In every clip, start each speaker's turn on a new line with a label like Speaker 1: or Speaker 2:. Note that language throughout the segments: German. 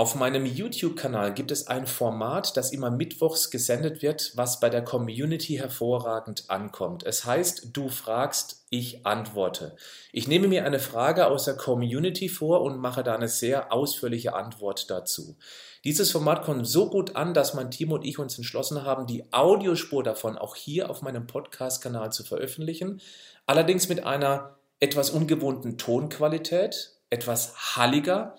Speaker 1: Auf meinem YouTube-Kanal gibt es ein Format, das immer mittwochs gesendet wird, was bei der Community hervorragend ankommt. Es heißt, du fragst, ich antworte. Ich nehme mir eine Frage aus der Community vor und mache da eine sehr ausführliche Antwort dazu. Dieses Format kommt so gut an, dass mein Team und ich uns entschlossen haben, die Audiospur davon auch hier auf meinem Podcast-Kanal zu veröffentlichen. Allerdings mit einer etwas ungewohnten Tonqualität, etwas halliger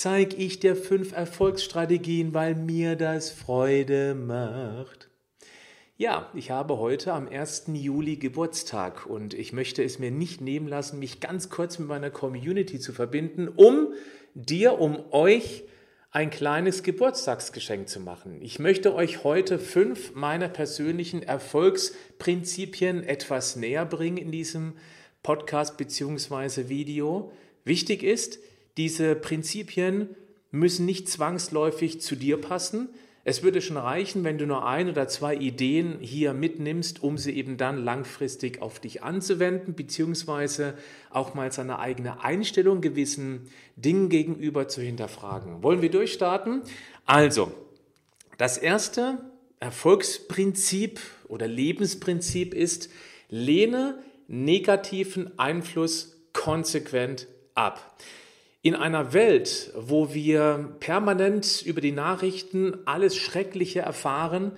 Speaker 2: zeig ich dir fünf Erfolgsstrategien, weil mir das Freude macht. Ja, ich habe heute am 1. Juli Geburtstag und ich möchte es mir nicht nehmen lassen, mich ganz kurz mit meiner Community zu verbinden, um dir, um euch ein kleines Geburtstagsgeschenk zu machen. Ich möchte euch heute fünf meiner persönlichen Erfolgsprinzipien etwas näher bringen in diesem Podcast bzw. Video. Wichtig ist, diese Prinzipien müssen nicht zwangsläufig zu dir passen. Es würde schon reichen, wenn du nur ein oder zwei Ideen hier mitnimmst, um sie eben dann langfristig auf dich anzuwenden, beziehungsweise auch mal seine eigene Einstellung gewissen Dingen gegenüber zu hinterfragen. Wollen wir durchstarten? Also, das erste Erfolgsprinzip oder Lebensprinzip ist, lehne negativen Einfluss konsequent ab. In einer Welt, wo wir permanent über die Nachrichten alles Schreckliche erfahren,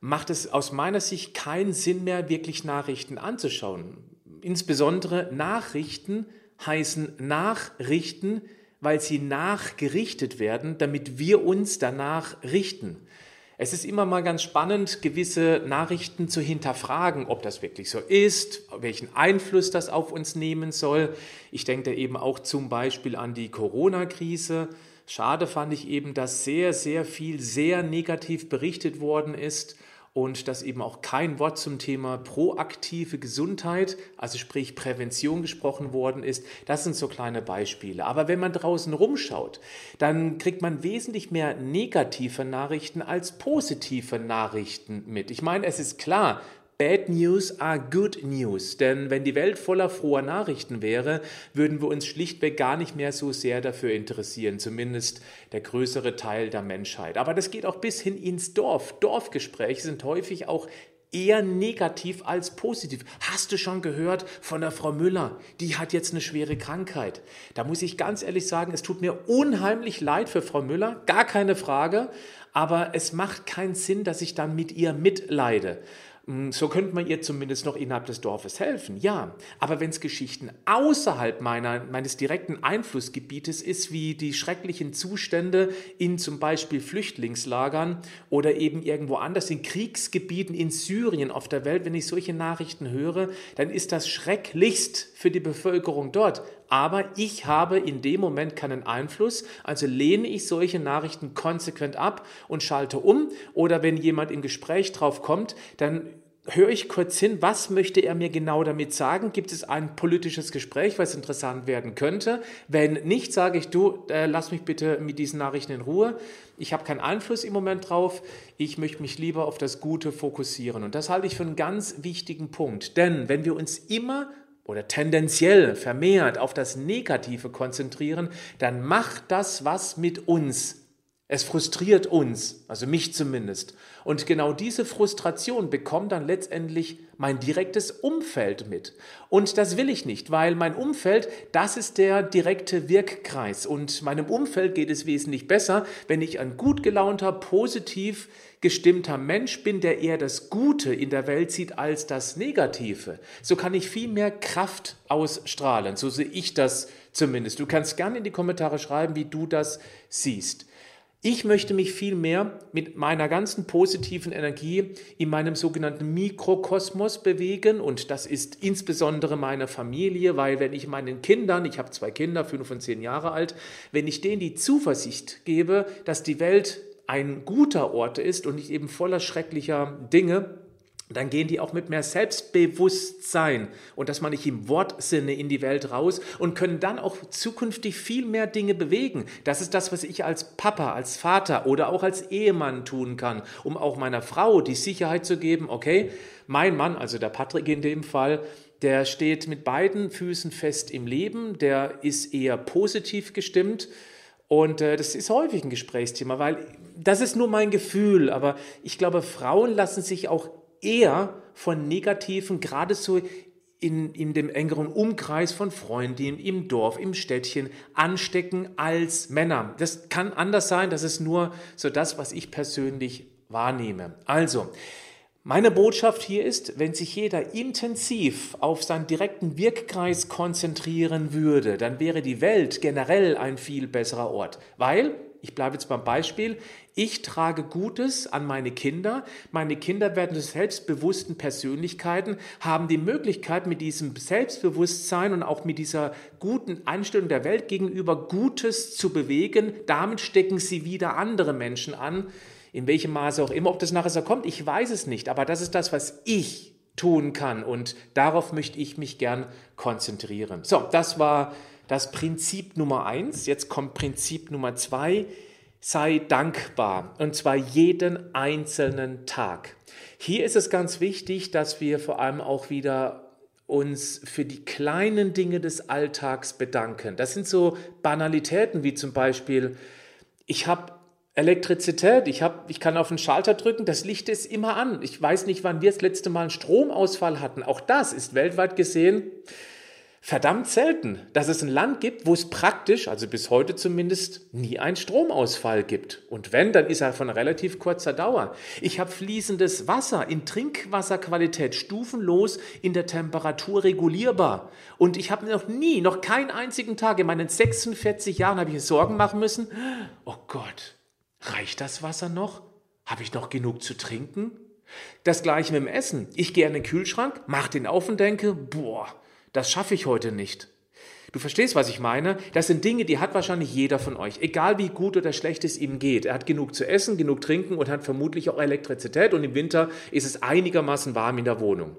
Speaker 2: macht es aus meiner Sicht keinen Sinn mehr, wirklich Nachrichten anzuschauen. Insbesondere Nachrichten heißen Nachrichten, weil sie nachgerichtet werden, damit wir uns danach richten. Es ist immer mal ganz spannend, gewisse Nachrichten zu hinterfragen, ob das wirklich so ist, welchen Einfluss das auf uns nehmen soll. Ich denke da eben auch zum Beispiel an die Corona-Krise. Schade fand ich eben, dass sehr, sehr viel sehr negativ berichtet worden ist und dass eben auch kein Wort zum Thema proaktive Gesundheit, also sprich Prävention gesprochen worden ist. Das sind so kleine Beispiele. Aber wenn man draußen rumschaut, dann kriegt man wesentlich mehr negative Nachrichten als positive Nachrichten mit. Ich meine, es ist klar, Bad News are good news. Denn wenn die Welt voller froher Nachrichten wäre, würden wir uns schlichtweg gar nicht mehr so sehr dafür interessieren, zumindest der größere Teil der Menschheit. Aber das geht auch bis hin ins Dorf. Dorfgespräche sind häufig auch eher negativ als positiv. Hast du schon gehört von der Frau Müller? Die hat jetzt eine schwere Krankheit. Da muss ich ganz ehrlich sagen, es tut mir unheimlich leid für Frau Müller, gar keine Frage, aber es macht keinen Sinn, dass ich dann mit ihr mitleide. Hm, so könnte man ihr zumindest noch innerhalb des Dorfes helfen, ja. Aber wenn es Geschichten außerhalb meiner, meines direkten Einflussgebietes ist, wie die schrecklichen Zustände in zum Beispiel Flüchtlingslagern oder eben irgendwo anders in Kriegsgebieten in Syrien auf der Welt, wenn ich solche Nachrichten höre, dann ist das schrecklichst für die Bevölkerung dort. Aber ich habe in dem Moment keinen Einfluss, also lehne ich solche Nachrichten konsequent ab und schalte um. Oder wenn jemand im Gespräch drauf kommt, dann höre ich kurz hin, was möchte er mir genau damit sagen? Gibt es ein politisches Gespräch, was interessant werden könnte? Wenn nicht, sage ich, du, äh, lass mich bitte mit diesen Nachrichten in Ruhe. Ich habe keinen Einfluss im Moment drauf. Ich möchte mich lieber auf das Gute fokussieren. Und das halte ich für einen ganz wichtigen Punkt. Denn wenn wir uns immer oder tendenziell vermehrt auf das Negative konzentrieren, dann macht das was mit uns. Es frustriert uns, also mich zumindest. Und genau diese Frustration bekommt dann letztendlich mein direktes Umfeld mit. Und das will ich nicht, weil mein Umfeld, das ist der direkte Wirkkreis. Und meinem Umfeld geht es wesentlich besser, wenn ich ein gut gelaunter, positiv gestimmter Mensch bin, der eher das Gute in der Welt sieht als das Negative. So kann ich viel mehr Kraft ausstrahlen. So sehe ich das zumindest. Du kannst gerne in die Kommentare schreiben, wie du das siehst. Ich möchte mich vielmehr mit meiner ganzen positiven Energie in meinem sogenannten Mikrokosmos bewegen und das ist insbesondere meine Familie, weil wenn ich meinen Kindern, ich habe zwei Kinder, fünf und zehn Jahre alt, wenn ich denen die Zuversicht gebe, dass die Welt ein guter Ort ist und nicht eben voller schrecklicher Dinge, dann gehen die auch mit mehr Selbstbewusstsein und das meine ich im Wortsinne in die Welt raus und können dann auch zukünftig viel mehr Dinge bewegen. Das ist das, was ich als Papa, als Vater oder auch als Ehemann tun kann, um auch meiner Frau die Sicherheit zu geben, okay, mein Mann, also der Patrick in dem Fall, der steht mit beiden Füßen fest im Leben, der ist eher positiv gestimmt. Und äh, das ist häufig ein Gesprächsthema, weil das ist nur mein Gefühl, aber ich glaube, Frauen lassen sich auch eher von negativen, gerade so in, in dem engeren Umkreis von Freundinnen, im Dorf, im Städtchen anstecken als Männer. Das kann anders sein, das ist nur so das, was ich persönlich wahrnehme. Also, meine Botschaft hier ist, wenn sich jeder intensiv auf seinen direkten Wirkkreis konzentrieren würde, dann wäre die Welt generell ein viel besserer Ort, weil ich bleibe jetzt beim Beispiel, ich trage Gutes an meine Kinder, meine Kinder werden zu selbstbewussten Persönlichkeiten, haben die Möglichkeit mit diesem Selbstbewusstsein und auch mit dieser guten Einstellung der Welt gegenüber Gutes zu bewegen, damit stecken sie wieder andere Menschen an, in welchem Maße auch immer, ob das nachher so kommt, ich weiß es nicht, aber das ist das, was ich tun kann und darauf möchte ich mich gern konzentrieren. So, das war das Prinzip Nummer eins. Jetzt kommt Prinzip Nummer zwei. Sei dankbar und zwar jeden einzelnen Tag. Hier ist es ganz wichtig, dass wir vor allem auch wieder uns für die kleinen Dinge des Alltags bedanken. Das sind so Banalitäten wie zum Beispiel, ich habe Elektrizität, ich, hab, ich kann auf den Schalter drücken, das Licht ist immer an. Ich weiß nicht, wann wir das letzte Mal einen Stromausfall hatten. Auch das ist weltweit gesehen verdammt selten, dass es ein Land gibt, wo es praktisch, also bis heute zumindest, nie einen Stromausfall gibt. Und wenn, dann ist er von relativ kurzer Dauer. Ich habe fließendes Wasser in Trinkwasserqualität stufenlos in der Temperatur regulierbar. Und ich habe noch nie, noch keinen einzigen Tag in meinen 46 Jahren habe ich mir Sorgen machen müssen. Oh Gott, reicht das Wasser noch? Habe ich noch genug zu trinken? Das gleiche mit dem Essen. Ich gehe an den Kühlschrank, mache den auf und denke, boah, das schaffe ich heute nicht. Du verstehst, was ich meine? Das sind Dinge, die hat wahrscheinlich jeder von euch, egal wie gut oder schlecht es ihm geht. Er hat genug zu essen, genug trinken und hat vermutlich auch Elektrizität und im Winter ist es einigermaßen warm in der Wohnung.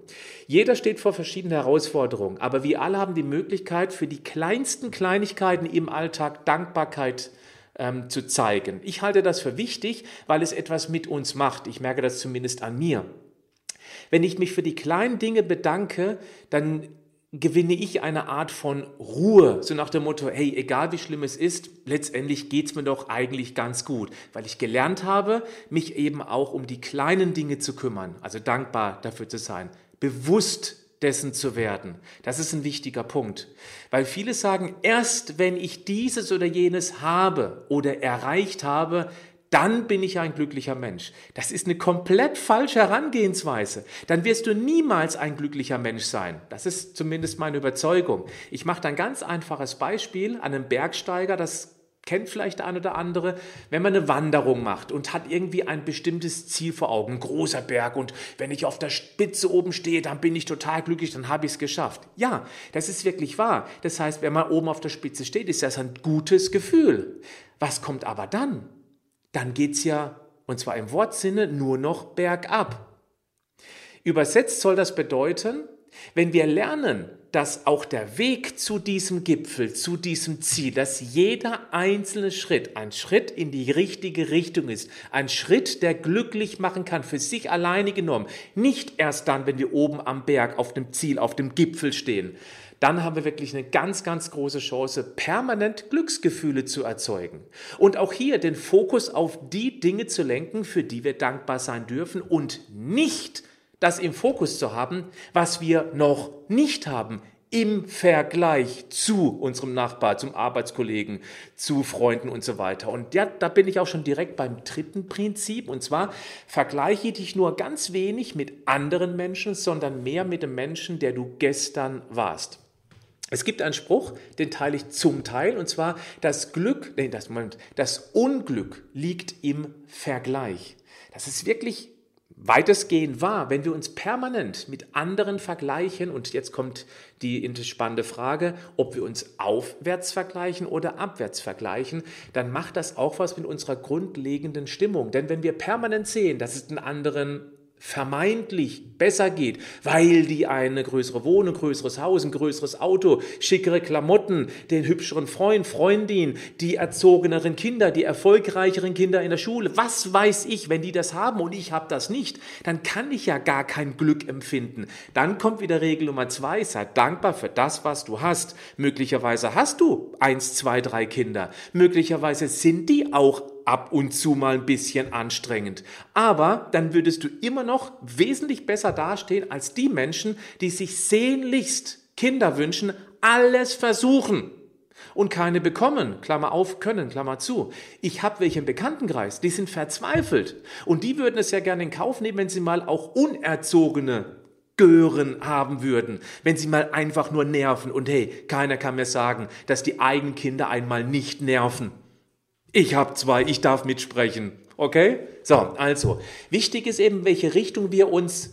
Speaker 2: Jeder steht vor verschiedenen Herausforderungen, aber wir alle haben die Möglichkeit, für die kleinsten Kleinigkeiten im Alltag Dankbarkeit ähm, zu zeigen. Ich halte das für wichtig, weil es etwas mit uns macht. Ich merke das zumindest an mir. Wenn ich mich für die kleinen Dinge bedanke, dann gewinne ich eine Art von Ruhe, so nach dem Motto, hey, egal wie schlimm es ist, letztendlich geht's mir doch eigentlich ganz gut, weil ich gelernt habe, mich eben auch um die kleinen Dinge zu kümmern, also dankbar dafür zu sein, bewusst dessen zu werden. Das ist ein wichtiger Punkt, weil viele sagen, erst wenn ich dieses oder jenes habe oder erreicht habe, dann bin ich ein glücklicher Mensch. Das ist eine komplett falsche Herangehensweise. Dann wirst du niemals ein glücklicher Mensch sein. Das ist zumindest meine Überzeugung. Ich mache ein ganz einfaches Beispiel an einem Bergsteiger, das kennt vielleicht der eine oder andere, wenn man eine Wanderung macht und hat irgendwie ein bestimmtes Ziel vor Augen, ein großer Berg und wenn ich auf der Spitze oben stehe, dann bin ich total glücklich, dann habe ich es geschafft. Ja, das ist wirklich wahr. Das heißt, wenn man oben auf der Spitze steht, ist das ein gutes Gefühl. Was kommt aber dann? dann geht's ja, und zwar im Wortsinne, nur noch bergab. Übersetzt soll das bedeuten, wenn wir lernen, dass auch der Weg zu diesem Gipfel, zu diesem Ziel, dass jeder einzelne Schritt ein Schritt in die richtige Richtung ist, ein Schritt, der glücklich machen kann, für sich alleine genommen, nicht erst dann, wenn wir oben am Berg auf dem Ziel, auf dem Gipfel stehen, dann haben wir wirklich eine ganz, ganz große Chance, permanent Glücksgefühle zu erzeugen. Und auch hier den Fokus auf die Dinge zu lenken, für die wir dankbar sein dürfen und nicht das im Fokus zu haben, was wir noch nicht haben im Vergleich zu unserem Nachbar, zum Arbeitskollegen, zu Freunden und so weiter. Und ja, da bin ich auch schon direkt beim dritten Prinzip. Und zwar vergleiche dich nur ganz wenig mit anderen Menschen, sondern mehr mit dem Menschen, der du gestern warst. Es gibt einen Spruch, den teile ich zum Teil, und zwar, das Glück, nee, das, Moment, das Unglück liegt im Vergleich. Das ist wirklich weitestgehend wahr, wenn wir uns permanent mit anderen vergleichen, und jetzt kommt die spannende Frage, ob wir uns aufwärts vergleichen oder abwärts vergleichen, dann macht das auch was mit unserer grundlegenden Stimmung. Denn wenn wir permanent sehen, dass es den anderen vermeintlich besser geht, weil die eine größere Wohnung, größeres Haus, ein größeres Auto, schickere Klamotten, den hübscheren Freund, Freundin, die erzogeneren Kinder, die erfolgreicheren Kinder in der Schule, was weiß ich, wenn die das haben und ich habe das nicht, dann kann ich ja gar kein Glück empfinden. Dann kommt wieder Regel Nummer zwei, sei dankbar für das, was du hast. Möglicherweise hast du eins, zwei, drei Kinder. Möglicherweise sind die auch ab und zu mal ein bisschen anstrengend. Aber dann würdest du immer noch wesentlich besser dastehen als die Menschen, die sich sehnlichst Kinder wünschen, alles versuchen und keine bekommen, Klammer auf, können, Klammer zu. Ich habe welche im Bekanntenkreis, die sind verzweifelt und die würden es ja gerne in Kauf nehmen, wenn sie mal auch unerzogene Gören haben würden, wenn sie mal einfach nur nerven und hey, keiner kann mir sagen, dass die eigenen Kinder einmal nicht nerven. Ich habe zwei, ich darf mitsprechen. Okay? So, also, wichtig ist eben, welche Richtung wir uns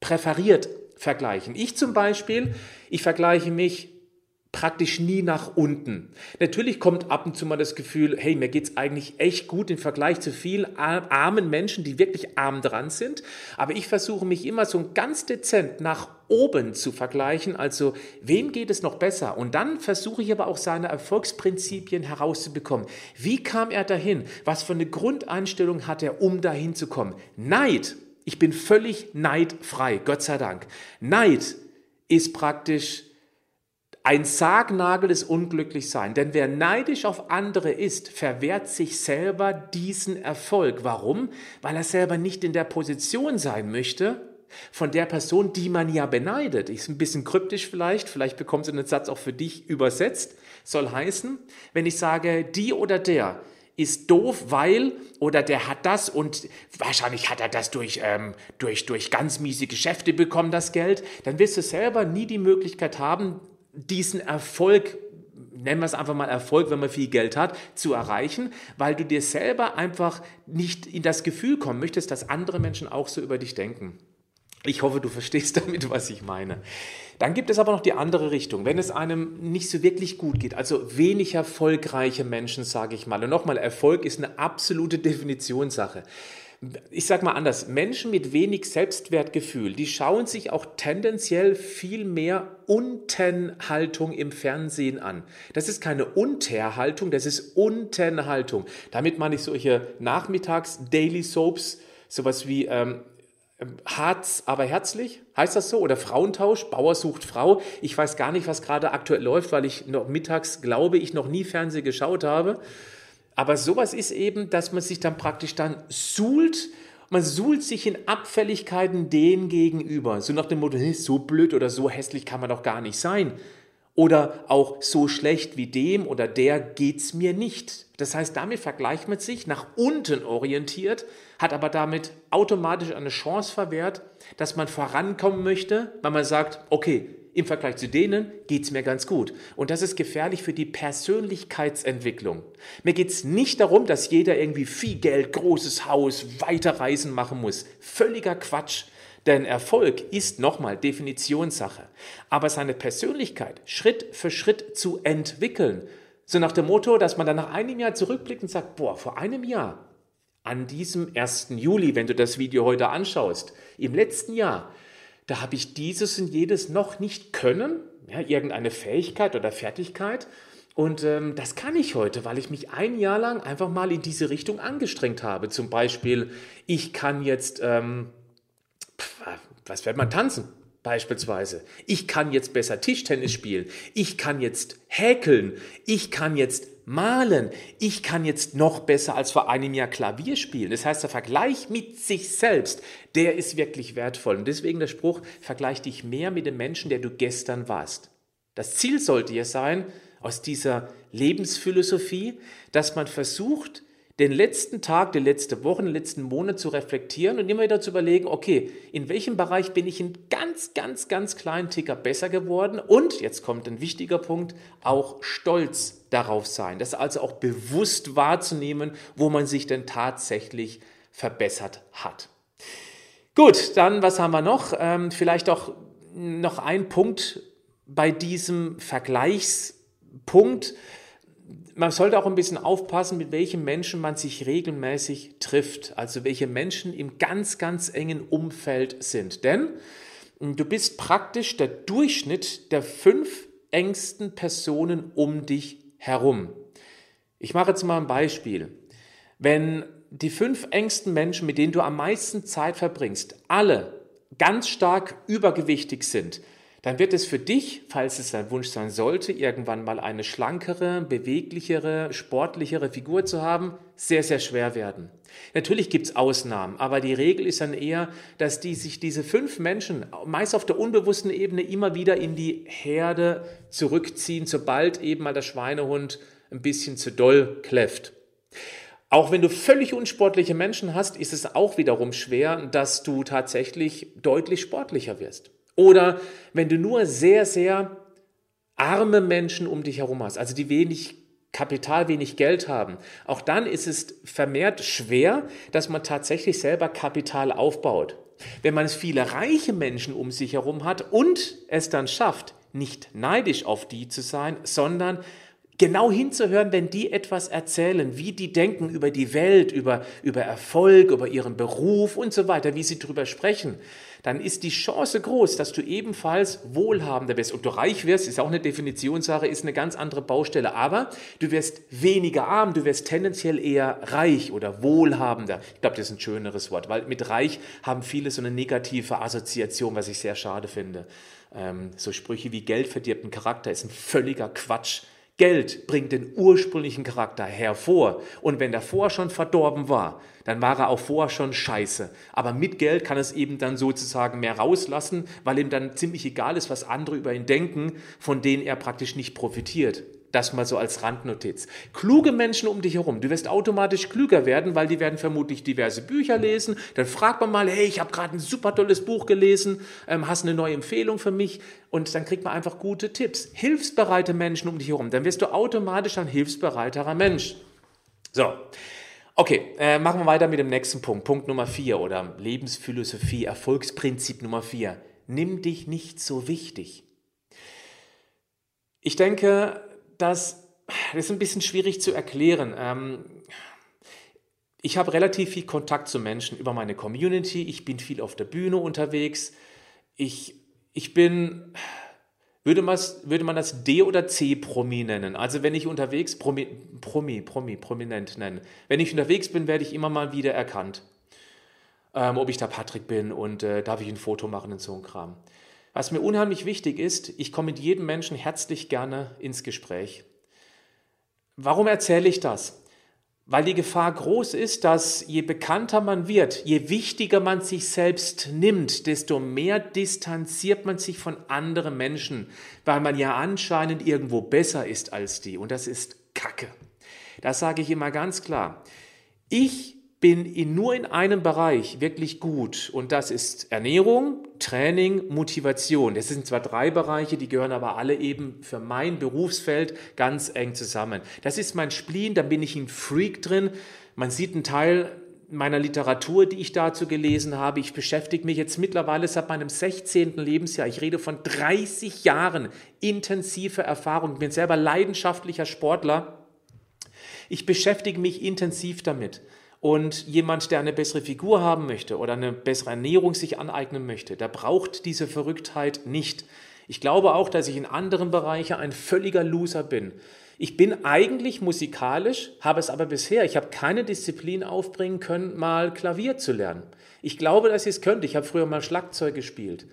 Speaker 2: präferiert vergleichen. Ich zum Beispiel, ich vergleiche mich praktisch nie nach unten. Natürlich kommt ab und zu mal das Gefühl, hey, mir geht's eigentlich echt gut im Vergleich zu vielen armen Menschen, die wirklich arm dran sind. Aber ich versuche mich immer so ganz dezent nach oben zu vergleichen. Also, wem geht es noch besser? Und dann versuche ich aber auch seine Erfolgsprinzipien herauszubekommen. Wie kam er dahin? Was für eine Grundeinstellung hat er, um dahin zu kommen? Neid. Ich bin völlig neidfrei, Gott sei Dank. Neid ist praktisch ein Sargnagel des Unglücklichseins. Denn wer neidisch auf andere ist, verwehrt sich selber diesen Erfolg. Warum? Weil er selber nicht in der Position sein möchte, von der Person, die man ja beneidet. Ist ein bisschen kryptisch vielleicht, vielleicht bekommst du den Satz auch für dich übersetzt. Soll heißen, wenn ich sage, die oder der ist doof, weil oder der hat das und wahrscheinlich hat er das durch, ähm, durch, durch ganz miese Geschäfte bekommen, das Geld, dann wirst du selber nie die Möglichkeit haben, diesen Erfolg, nennen wir es einfach mal Erfolg, wenn man viel Geld hat, zu erreichen, weil du dir selber einfach nicht in das Gefühl kommen möchtest, dass andere Menschen auch so über dich denken. Ich hoffe, du verstehst damit, was ich meine. Dann gibt es aber noch die andere Richtung. Wenn es einem nicht so wirklich gut geht, also wenig erfolgreiche Menschen, sage ich mal. Und nochmal, Erfolg ist eine absolute Definitionssache ich sage mal anders, Menschen mit wenig Selbstwertgefühl, die schauen sich auch tendenziell viel mehr Untenhaltung im Fernsehen an. Das ist keine Unterhaltung, das ist Untenhaltung. Damit meine ich solche Nachmittags-Daily Soaps, sowas wie ähm, Harz, aber herzlich, heißt das so? Oder Frauentausch, Bauer sucht Frau. Ich weiß gar nicht, was gerade aktuell läuft, weil ich noch mittags, glaube ich, noch nie Fernsehen geschaut habe. Aber sowas ist eben, dass man sich dann praktisch dann suhlt, man suhlt sich in Abfälligkeiten denen gegenüber. So nach dem Motto, so blöd oder so hässlich kann man doch gar nicht sein. Oder auch so schlecht wie dem oder der geht's mir nicht. Das heißt, damit vergleicht man sich nach unten orientiert, hat aber damit automatisch eine Chance verwehrt, dass man vorankommen möchte, weil man sagt, okay, im Vergleich zu denen geht es mir ganz gut. Und das ist gefährlich für die Persönlichkeitsentwicklung. Mir geht es nicht darum, dass jeder irgendwie viel Geld, großes Haus, Weiterreisen machen muss. Völliger Quatsch. Denn Erfolg ist nochmal Definitionssache. Aber seine Persönlichkeit Schritt für Schritt zu entwickeln. So nach dem Motto, dass man dann nach einem Jahr zurückblickt und sagt, boah, vor einem Jahr, an diesem 1. Juli, wenn du das Video heute anschaust, im letzten Jahr, da habe ich dieses und jedes noch nicht können, ja, irgendeine Fähigkeit oder Fertigkeit. Und ähm, das kann ich heute, weil ich mich ein Jahr lang einfach mal in diese Richtung angestrengt habe. Zum Beispiel, ich kann jetzt, ähm, was wird man tanzen? Beispielsweise. Ich kann jetzt besser Tischtennis spielen. Ich kann jetzt häkeln. Ich kann jetzt malen. Ich kann jetzt noch besser als vor einem Jahr Klavier spielen. Das heißt, der Vergleich mit sich selbst, der ist wirklich wertvoll. Und deswegen der Spruch, vergleich dich mehr mit dem Menschen, der du gestern warst. Das Ziel sollte ja sein, aus dieser Lebensphilosophie, dass man versucht, den letzten Tag, die letzte Woche, den letzten Monat zu reflektieren und immer wieder zu überlegen, okay, in welchem Bereich bin ich in ganz, ganz, ganz kleinen Ticker besser geworden und, jetzt kommt ein wichtiger Punkt, auch stolz darauf sein. Das also auch bewusst wahrzunehmen, wo man sich denn tatsächlich verbessert hat. Gut, dann was haben wir noch? Ähm, vielleicht auch noch ein Punkt bei diesem Vergleichspunkt man sollte auch ein bisschen aufpassen, mit welchen Menschen man sich regelmäßig trifft. Also welche Menschen im ganz, ganz engen Umfeld sind. Denn du bist praktisch der Durchschnitt der fünf engsten Personen um dich herum. Ich mache jetzt mal ein Beispiel. Wenn die fünf engsten Menschen, mit denen du am meisten Zeit verbringst, alle ganz stark übergewichtig sind, dann wird es für dich, falls es dein Wunsch sein sollte, irgendwann mal eine schlankere, beweglichere, sportlichere Figur zu haben, sehr, sehr schwer werden. Natürlich gibt es Ausnahmen, aber die Regel ist dann eher, dass die sich diese fünf Menschen meist auf der unbewussten Ebene immer wieder in die Herde zurückziehen, sobald eben mal der Schweinehund ein bisschen zu doll kläfft. Auch wenn du völlig unsportliche Menschen hast, ist es auch wiederum schwer, dass du tatsächlich deutlich sportlicher wirst. Oder wenn du nur sehr, sehr arme Menschen um dich herum hast, also die wenig Kapital, wenig Geld haben, auch dann ist es vermehrt schwer, dass man tatsächlich selber Kapital aufbaut. Wenn man viele reiche Menschen um sich herum hat und es dann schafft, nicht neidisch auf die zu sein, sondern genau hinzuhören, wenn die etwas erzählen, wie die denken über die Welt, über, über Erfolg, über ihren Beruf und so weiter, wie sie darüber sprechen, dann ist die Chance groß, dass du ebenfalls wohlhabender wirst. Und du reich wirst, ist auch eine Definitionssache, ist eine ganz andere Baustelle. Aber du wirst weniger arm, du wirst tendenziell eher reich oder wohlhabender. Ich glaube, das ist ein schöneres Wort, weil mit reich haben viele so eine negative Assoziation, was ich sehr schade finde. Ähm, so Sprüche wie Geld verdirbt einen Charakter ist ein völliger Quatsch. Geld bringt den ursprünglichen Charakter hervor. Und wenn der vorher schon verdorben war, dann war er auch vorher schon scheiße. Aber mit Geld kann es eben dann sozusagen mehr rauslassen, weil ihm dann ziemlich egal ist, was andere über ihn denken, von denen er praktisch nicht profitiert. Das mal so als Randnotiz. Kluge Menschen um dich herum. Du wirst automatisch klüger werden, weil die werden vermutlich diverse Bücher lesen. Dann fragt man mal, hey, ich habe gerade ein super tolles Buch gelesen, ähm, hast eine neue Empfehlung für mich? Und dann kriegt man einfach gute Tipps. Hilfsbereite Menschen um dich herum. Dann wirst du automatisch ein hilfsbereiterer Mensch. So. Okay, äh, machen wir weiter mit dem nächsten Punkt. Punkt Nummer vier oder Lebensphilosophie, Erfolgsprinzip Nummer vier. Nimm dich nicht so wichtig. Ich denke, das, das ist ein bisschen schwierig zu erklären. Ähm, ich habe relativ viel Kontakt zu Menschen über meine Community. Ich bin viel auf der Bühne unterwegs. Ich, ich bin, würde man, würde man das D- oder C-Promi nennen. Also wenn ich unterwegs, Promi, Promi, Promi, prominent nennen. Wenn ich unterwegs bin, werde ich immer mal wieder erkannt. Ähm, ob ich da Patrick bin und äh, darf ich ein Foto machen und so ein Kram. Was mir unheimlich wichtig ist, ich komme mit jedem Menschen herzlich gerne ins Gespräch. Warum erzähle ich das? Weil die Gefahr groß ist, dass je bekannter man wird, je wichtiger man sich selbst nimmt, desto mehr distanziert man sich von anderen Menschen, weil man ja anscheinend irgendwo besser ist als die. Und das ist Kacke. Das sage ich immer ganz klar. Ich bin in, nur in einem Bereich wirklich gut und das ist Ernährung, Training, Motivation. Das sind zwar drei Bereiche, die gehören aber alle eben für mein Berufsfeld ganz eng zusammen. Das ist mein Spleen, da bin ich ein Freak drin. Man sieht einen Teil meiner Literatur, die ich dazu gelesen habe. Ich beschäftige mich jetzt mittlerweile seit meinem 16. Lebensjahr. Ich rede von 30 Jahren intensiver Erfahrung. Ich bin selber leidenschaftlicher Sportler. Ich beschäftige mich intensiv damit. Und jemand, der eine bessere Figur haben möchte oder eine bessere Ernährung sich aneignen möchte, der braucht diese Verrücktheit nicht. Ich glaube auch, dass ich in anderen Bereichen ein völliger Loser bin. Ich bin eigentlich musikalisch, habe es aber bisher, ich habe keine Disziplin aufbringen können, mal Klavier zu lernen. Ich glaube, dass ich es könnte. Ich habe früher mal Schlagzeug gespielt.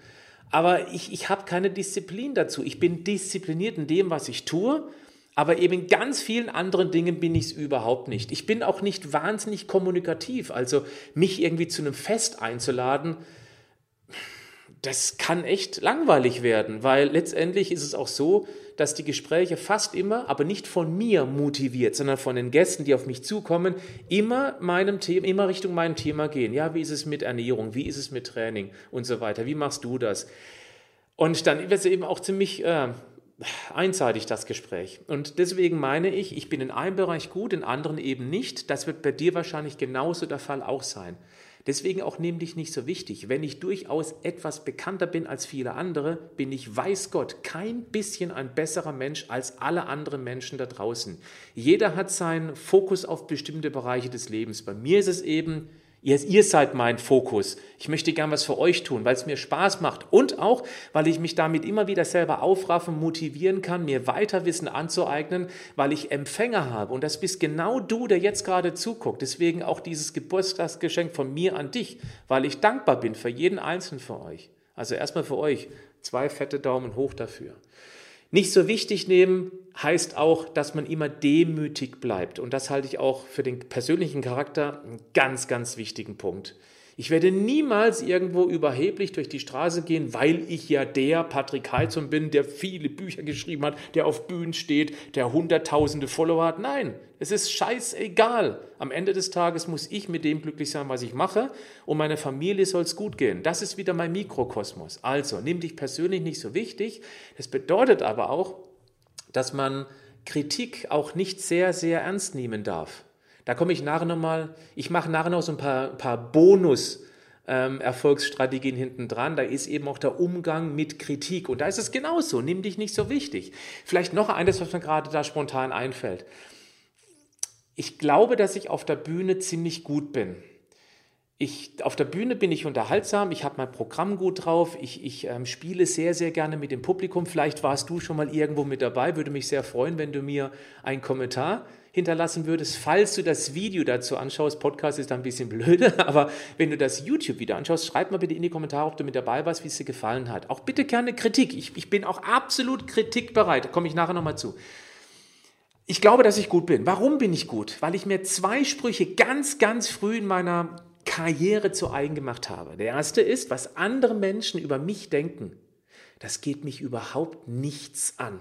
Speaker 2: Aber ich, ich habe keine Disziplin dazu. Ich bin diszipliniert in dem, was ich tue aber eben in ganz vielen anderen Dingen bin ich es überhaupt nicht. Ich bin auch nicht wahnsinnig kommunikativ. Also mich irgendwie zu einem Fest einzuladen, das kann echt langweilig werden, weil letztendlich ist es auch so, dass die Gespräche fast immer, aber nicht von mir motiviert, sondern von den Gästen, die auf mich zukommen, immer meinem Thema, immer Richtung meinem Thema gehen. Ja, wie ist es mit Ernährung? Wie ist es mit Training und so weiter? Wie machst du das? Und dann wird es eben auch ziemlich äh, einseitig das Gespräch. Und deswegen meine ich, ich bin in einem Bereich gut, in anderen eben nicht. Das wird bei dir wahrscheinlich genauso der Fall auch sein. Deswegen auch nimm dich nicht so wichtig. Wenn ich durchaus etwas bekannter bin als viele andere, bin ich, weiß Gott, kein bisschen ein besserer Mensch als alle anderen Menschen da draußen. Jeder hat seinen Fokus auf bestimmte Bereiche des Lebens. Bei mir ist es eben, Ihr, ihr, seid mein Fokus. Ich möchte gern was für euch tun, weil es mir Spaß macht und auch, weil ich mich damit immer wieder selber aufraffen, motivieren kann, mir Weiterwissen anzueignen, weil ich Empfänger habe. Und das bist genau du, der jetzt gerade zuguckt. Deswegen auch dieses Geburtstagsgeschenk von mir an dich, weil ich dankbar bin für jeden Einzelnen von euch. Also erstmal für euch. Zwei fette Daumen hoch dafür. Nicht so wichtig nehmen heißt auch, dass man immer demütig bleibt. Und das halte ich auch für den persönlichen Charakter einen ganz, ganz wichtigen Punkt. Ich werde niemals irgendwo überheblich durch die Straße gehen, weil ich ja der Patrick Heizung bin, der viele Bücher geschrieben hat, der auf Bühnen steht, der hunderttausende Follower hat. Nein, es ist scheißegal. Am Ende des Tages muss ich mit dem glücklich sein, was ich mache und meiner Familie soll es gut gehen. Das ist wieder mein Mikrokosmos. Also, nimm dich persönlich nicht so wichtig. Das bedeutet aber auch, dass man Kritik auch nicht sehr, sehr ernst nehmen darf. Da komme ich nachher nochmal, ich mache nachher noch so ein paar, paar Bonus- ähm, Erfolgsstrategien hinten dran. Da ist eben auch der Umgang mit Kritik. Und da ist es genauso. Nimm dich nicht so wichtig. Vielleicht noch eines, was mir gerade da spontan einfällt. Ich glaube, dass ich auf der Bühne ziemlich gut bin. Ich, auf der Bühne bin ich unterhaltsam, ich habe mein Programm gut drauf, ich, ich ähm, spiele sehr, sehr gerne mit dem Publikum. Vielleicht warst du schon mal irgendwo mit dabei, würde mich sehr freuen, wenn du mir einen Kommentar hinterlassen würdest, falls du das Video dazu anschaust. Podcast ist da ein bisschen blöde, aber wenn du das YouTube-Video anschaust, schreib mal bitte in die Kommentare, ob du mit dabei warst, wie es dir gefallen hat. Auch bitte gerne Kritik. Ich, ich bin auch absolut kritikbereit. Da komme ich nachher nochmal zu. Ich glaube, dass ich gut bin. Warum bin ich gut? Weil ich mir zwei Sprüche ganz, ganz früh in meiner Karriere zu eigen gemacht habe. Der erste ist, was andere Menschen über mich denken, das geht mich überhaupt nichts an.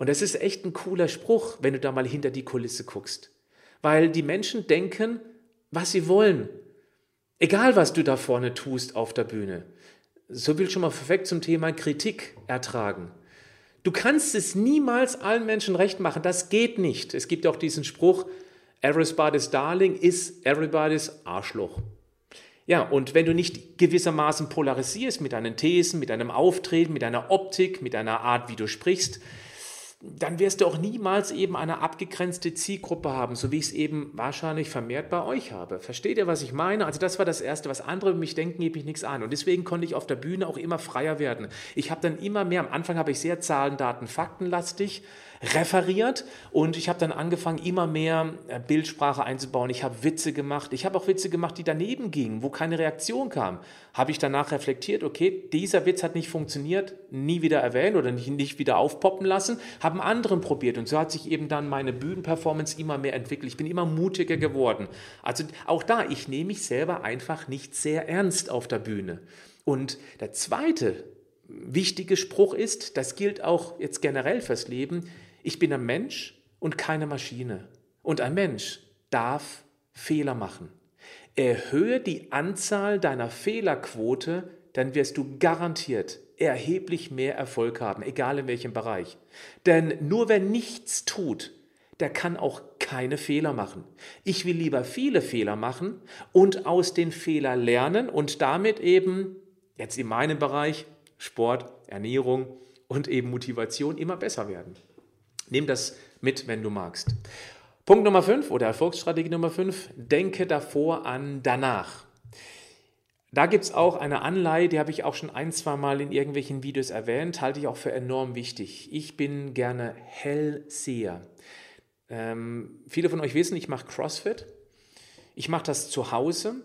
Speaker 2: Und das ist echt ein cooler Spruch, wenn du da mal hinter die Kulisse guckst. Weil die Menschen denken, was sie wollen. Egal, was du da vorne tust auf der Bühne. So will schon mal perfekt zum Thema Kritik ertragen. Du kannst es niemals allen Menschen recht machen. Das geht nicht. Es gibt auch diesen Spruch, everybody's darling is everybody's Arschloch. Ja, und wenn du nicht gewissermaßen polarisierst mit deinen Thesen, mit deinem Auftreten, mit deiner Optik, mit deiner Art, wie du sprichst, dann wirst du auch niemals eben eine abgegrenzte Zielgruppe haben, so wie ich es eben wahrscheinlich vermehrt bei euch habe. Versteht ihr, was ich meine? Also das war das Erste. Was andere mich denken, gebe ich nichts an. Und deswegen konnte ich auf der Bühne auch immer freier werden. Ich habe dann immer mehr, am Anfang habe ich sehr Zahlen, Daten, Faktenlastig referiert und ich habe dann angefangen, immer mehr äh, Bildsprache einzubauen. Ich habe Witze gemacht. Ich habe auch Witze gemacht, die daneben gingen, wo keine Reaktion kam. Habe ich danach reflektiert, okay, dieser Witz hat nicht funktioniert, nie wieder erwähnt oder nicht, nicht wieder aufpoppen lassen, haben anderen probiert und so hat sich eben dann meine Bühnenperformance immer mehr entwickelt. Ich bin immer mutiger geworden. Also auch da, ich nehme mich selber einfach nicht sehr ernst auf der Bühne. Und der zweite wichtige Spruch ist, das gilt auch jetzt generell fürs Leben, ich bin ein Mensch und keine Maschine. Und ein Mensch darf Fehler machen. Erhöhe die Anzahl deiner Fehlerquote, dann wirst du garantiert erheblich mehr Erfolg haben, egal in welchem Bereich. Denn nur wer nichts tut, der kann auch keine Fehler machen. Ich will lieber viele Fehler machen und aus den Fehlern lernen und damit eben, jetzt in meinem Bereich, Sport, Ernährung und eben Motivation immer besser werden. Nimm das mit, wenn du magst. Punkt Nummer 5 oder Erfolgsstrategie Nummer 5, denke davor an danach. Da gibt es auch eine Anleihe, die habe ich auch schon ein, zwei Mal in irgendwelchen Videos erwähnt, halte ich auch für enorm wichtig. Ich bin gerne Hellseher. Ähm, viele von euch wissen, ich mache CrossFit. Ich mache das zu Hause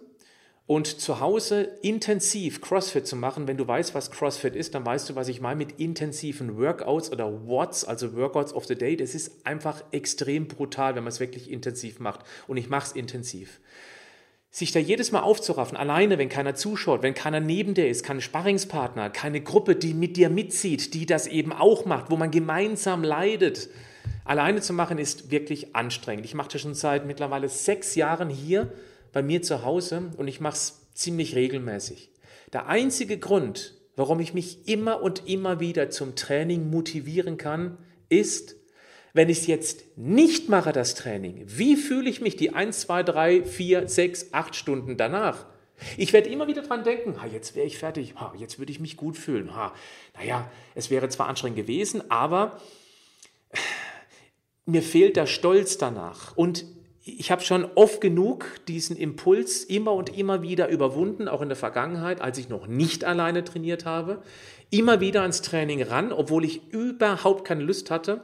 Speaker 2: und zu Hause intensiv CrossFit zu machen, wenn du weißt, was CrossFit ist, dann weißt du, was ich meine mit intensiven Workouts oder Watts, also Workouts of the Day. Das ist einfach extrem brutal, wenn man es wirklich intensiv macht. Und ich mache es intensiv. sich da jedes Mal aufzuraffen, alleine, wenn keiner zuschaut, wenn keiner neben dir ist, kein Sparringspartner, keine Gruppe, die mit dir mitzieht, die das eben auch macht, wo man gemeinsam leidet. Alleine zu machen ist wirklich anstrengend. Ich mache das schon seit mittlerweile sechs Jahren hier bei mir zu Hause und ich mache es ziemlich regelmäßig. Der einzige Grund, warum ich mich immer und immer wieder zum Training motivieren kann, ist, wenn ich es jetzt nicht mache, das Training, wie fühle ich mich die 1, 2, 3, 4, 6, 8 Stunden danach? Ich werde immer wieder dran denken, ha, jetzt wäre ich fertig, ha, jetzt würde ich mich gut fühlen. Ha, naja, es wäre zwar anstrengend gewesen, aber mir fehlt der Stolz danach. Und ich habe schon oft genug diesen Impuls immer und immer wieder überwunden, auch in der Vergangenheit, als ich noch nicht alleine trainiert habe, immer wieder ans Training ran, obwohl ich überhaupt keine Lust hatte.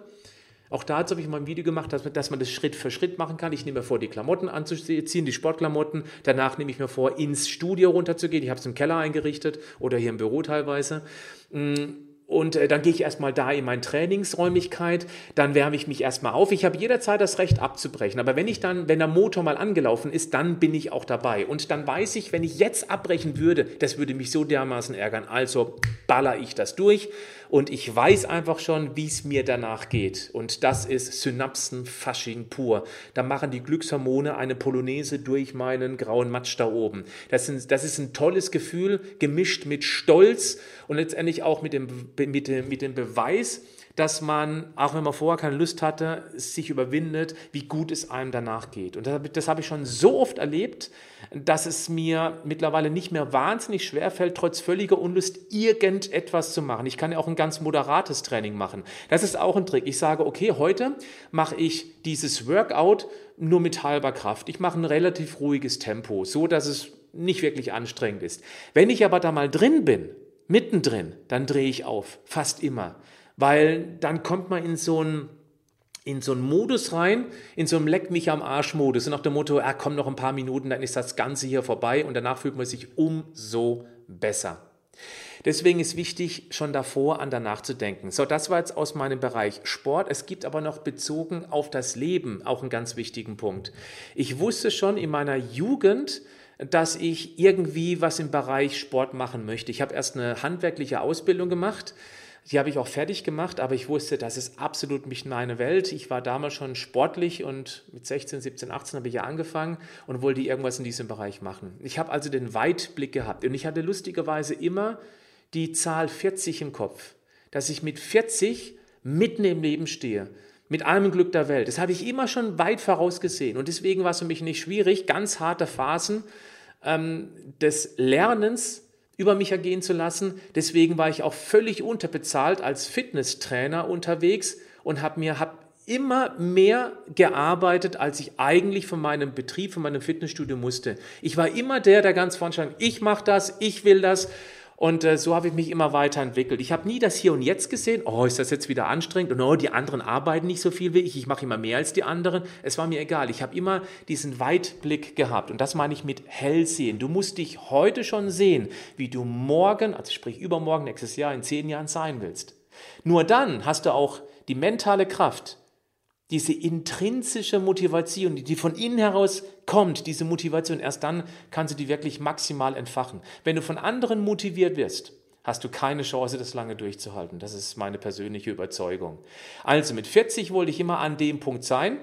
Speaker 2: Auch dazu habe ich mal ein Video gemacht, dass, dass man das Schritt für Schritt machen kann. Ich nehme mir vor, die Klamotten anzuziehen, die Sportklamotten. Danach nehme ich mir vor, ins Studio runterzugehen. Ich habe es im Keller eingerichtet oder hier im Büro teilweise. Mm, und äh, dann gehe ich erstmal da in meine Trainingsräumlichkeit, dann wärme ich mich erstmal auf. Ich habe jederzeit das Recht abzubrechen. Aber wenn ich dann, wenn der Motor mal angelaufen ist, dann bin ich auch dabei. Und dann weiß ich, wenn ich jetzt abbrechen würde, das würde mich so dermaßen ärgern. Also baller ich das durch und ich weiß einfach schon, wie es mir danach geht. Und das ist Synapsenfasching pur. Da machen die Glückshormone eine Polonaise durch meinen grauen Matsch da oben. Das ist, das ist ein tolles Gefühl, gemischt mit Stolz und letztendlich auch mit dem, mit dem, mit dem Beweis, dass man, auch wenn man vorher keine Lust hatte, sich überwindet, wie gut es einem danach geht. Und das, das habe ich schon so oft erlebt, dass es mir mittlerweile nicht mehr wahnsinnig schwer fällt, trotz völliger Unlust irgendetwas zu machen. Ich kann ja auch ein ganz moderates Training machen. Das ist auch ein Trick. Ich sage, okay, heute mache ich dieses Workout nur mit halber Kraft. Ich mache ein relativ ruhiges Tempo, so dass es nicht wirklich anstrengend ist. Wenn ich aber da mal drin bin, mittendrin, dann drehe ich auf, fast immer weil dann kommt man in so einen in so einen Modus rein, in so einen Leck mich am Arsch Modus und nach dem Motto, ah, komm noch ein paar Minuten, dann ist das Ganze hier vorbei und danach fühlt man sich umso besser. Deswegen ist wichtig, schon davor an danach zu denken. So, das war jetzt aus meinem Bereich Sport. Es gibt aber noch bezogen auf das Leben auch einen ganz wichtigen Punkt. Ich wusste schon in meiner Jugend, dass ich irgendwie was im Bereich Sport machen möchte. Ich habe erst eine handwerkliche Ausbildung gemacht die habe ich auch fertig gemacht, aber ich wusste, das ist absolut nicht meine Welt. Ich war damals schon sportlich und mit 16, 17, 18 habe ich ja angefangen und wollte irgendwas in diesem Bereich machen. Ich habe also den Weitblick gehabt und ich hatte lustigerweise immer die Zahl 40 im Kopf, dass ich mit 40 mitten im Leben stehe mit allem Glück der Welt. Das habe ich immer schon weit vorausgesehen. Und deswegen war es für mich nicht schwierig, ganz harte Phasen ähm, des Lernens über mich ergehen zu lassen. Deswegen war ich auch völlig unterbezahlt als Fitnesstrainer unterwegs und habe mir hab immer mehr gearbeitet, als ich eigentlich von meinem Betrieb, von meinem Fitnessstudio musste. Ich war immer der, der ganz vorne stand, ich mache das, ich will das. Und äh, so habe ich mich immer weiterentwickelt. Ich habe nie das Hier und Jetzt gesehen, oh, ist das jetzt wieder anstrengend und oh, die anderen arbeiten nicht so viel wie ich, ich mache immer mehr als die anderen. Es war mir egal. Ich habe immer diesen Weitblick gehabt und das meine ich mit hell sehen. Du musst dich heute schon sehen, wie du morgen, also sprich übermorgen, nächstes Jahr, in zehn Jahren sein willst. Nur dann hast du auch die mentale Kraft, diese intrinsische Motivation, die von innen heraus kommt, diese Motivation, erst dann kannst du die wirklich maximal entfachen. Wenn du von anderen motiviert wirst, hast du keine Chance, das lange durchzuhalten. Das ist meine persönliche Überzeugung. Also mit 40 wollte ich immer an dem Punkt sein,